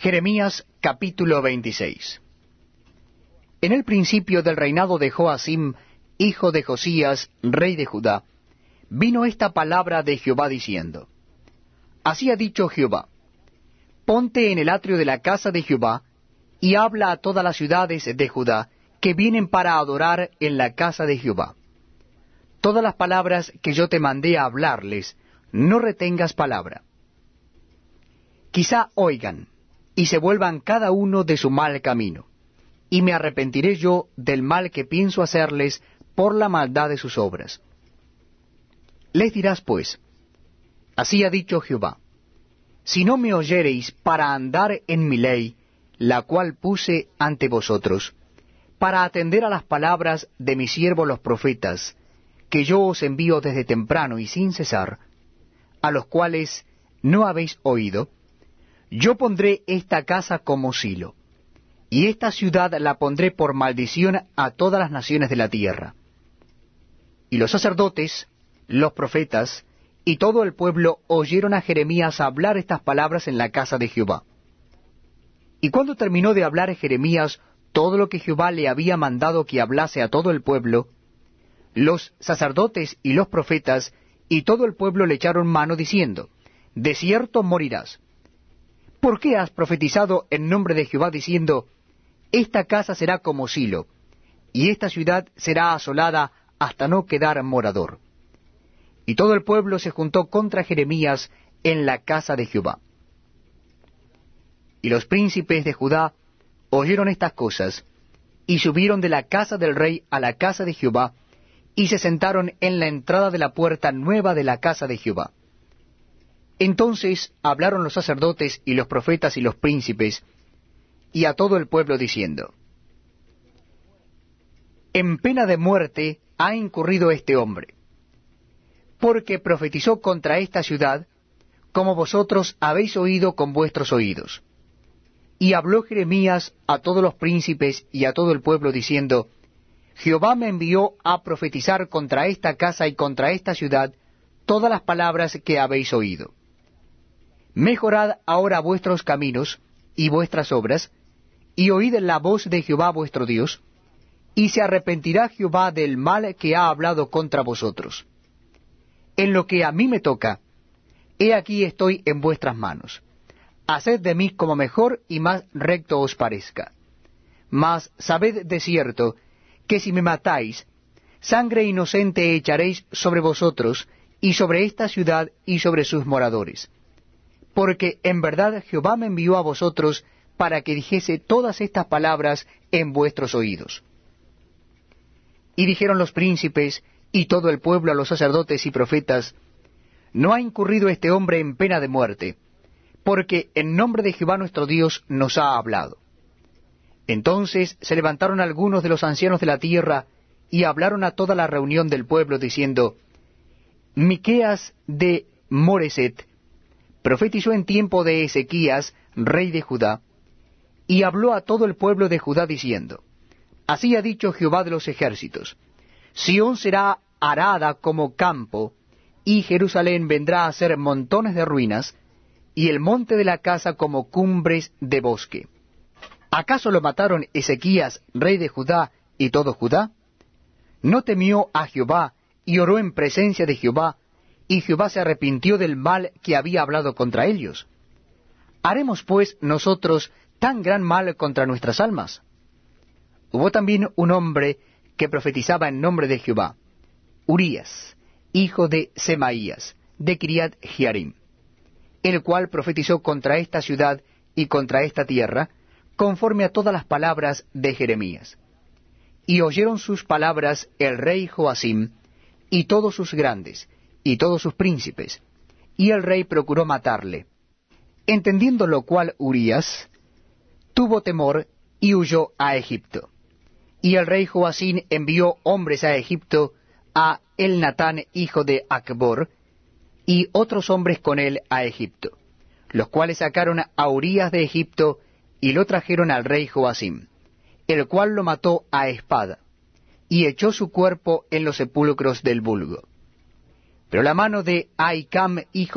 Jeremías capítulo 26 En el principio del reinado de Joacim, hijo de Josías, rey de Judá, vino esta palabra de Jehová diciendo, Así ha dicho Jehová, ponte en el atrio de la casa de Jehová, y habla a todas las ciudades de Judá que vienen para adorar en la casa de Jehová. Todas las palabras que yo te mandé a hablarles, no retengas palabra. Quizá oigan, y se vuelvan cada uno de su mal camino, y me arrepentiré yo del mal que pienso hacerles por la maldad de sus obras. Les dirás pues, así ha dicho Jehová, si no me oyereis para andar en mi ley, la cual puse ante vosotros, para atender a las palabras de mis siervos los profetas, que yo os envío desde temprano y sin cesar, a los cuales no habéis oído, yo pondré esta casa como silo, y esta ciudad la pondré por maldición a todas las naciones de la tierra. Y los sacerdotes, los profetas, y todo el pueblo oyeron a Jeremías hablar estas palabras en la casa de Jehová. Y cuando terminó de hablar Jeremías todo lo que Jehová le había mandado que hablase a todo el pueblo, los sacerdotes y los profetas y todo el pueblo le echaron mano diciendo, De cierto morirás. ¿Por qué has profetizado en nombre de Jehová diciendo, Esta casa será como Silo, y esta ciudad será asolada hasta no quedar morador? Y todo el pueblo se juntó contra Jeremías en la casa de Jehová. Y los príncipes de Judá oyeron estas cosas, y subieron de la casa del rey a la casa de Jehová, y se sentaron en la entrada de la puerta nueva de la casa de Jehová. Entonces hablaron los sacerdotes y los profetas y los príncipes, y a todo el pueblo diciendo, En pena de muerte ha incurrido este hombre, porque profetizó contra esta ciudad, como vosotros habéis oído con vuestros oídos. Y habló Jeremías a todos los príncipes y a todo el pueblo, diciendo, Jehová me envió a profetizar contra esta casa y contra esta ciudad todas las palabras que habéis oído. Mejorad ahora vuestros caminos y vuestras obras, y oíd la voz de Jehová vuestro Dios, y se arrepentirá Jehová del mal que ha hablado contra vosotros. En lo que a mí me toca, he aquí estoy en vuestras manos. Haced de mí como mejor y más recto os parezca. Mas sabed de cierto que si me matáis, sangre inocente echaréis sobre vosotros, y sobre esta ciudad y sobre sus moradores porque en verdad Jehová me envió a vosotros para que dijese todas estas palabras en vuestros oídos. Y dijeron los príncipes y todo el pueblo a los sacerdotes y profetas, No ha incurrido este hombre en pena de muerte, porque en nombre de Jehová nuestro Dios nos ha hablado. Entonces se levantaron algunos de los ancianos de la tierra y hablaron a toda la reunión del pueblo diciendo, Miqueas de Moreset profetizó en tiempo de Ezequías, rey de Judá, y habló a todo el pueblo de Judá diciendo, Así ha dicho Jehová de los ejércitos, Sión será arada como campo, y Jerusalén vendrá a ser montones de ruinas, y el monte de la casa como cumbres de bosque. ¿Acaso lo mataron Ezequías, rey de Judá, y todo Judá? ¿No temió a Jehová, y oró en presencia de Jehová, y Jehová se arrepintió del mal que había hablado contra ellos. ¿Haremos pues nosotros tan gran mal contra nuestras almas? Hubo también un hombre que profetizaba en nombre de Jehová, Urías, hijo de Semaías, de Kiriat Jearim, el cual profetizó contra esta ciudad y contra esta tierra, conforme a todas las palabras de Jeremías. Y oyeron sus palabras el rey Joacim y todos sus grandes, y todos sus príncipes, y el rey procuró matarle. Entendiendo lo cual Urías tuvo temor y huyó a Egipto. Y el rey Joacín envió hombres a Egipto a El Natán, hijo de Acbor, y otros hombres con él a Egipto, los cuales sacaron a Urías de Egipto y lo trajeron al rey Joacim, el cual lo mató a espada, y echó su cuerpo en los sepulcros del vulgo. Pero la mano de Aicam, hijo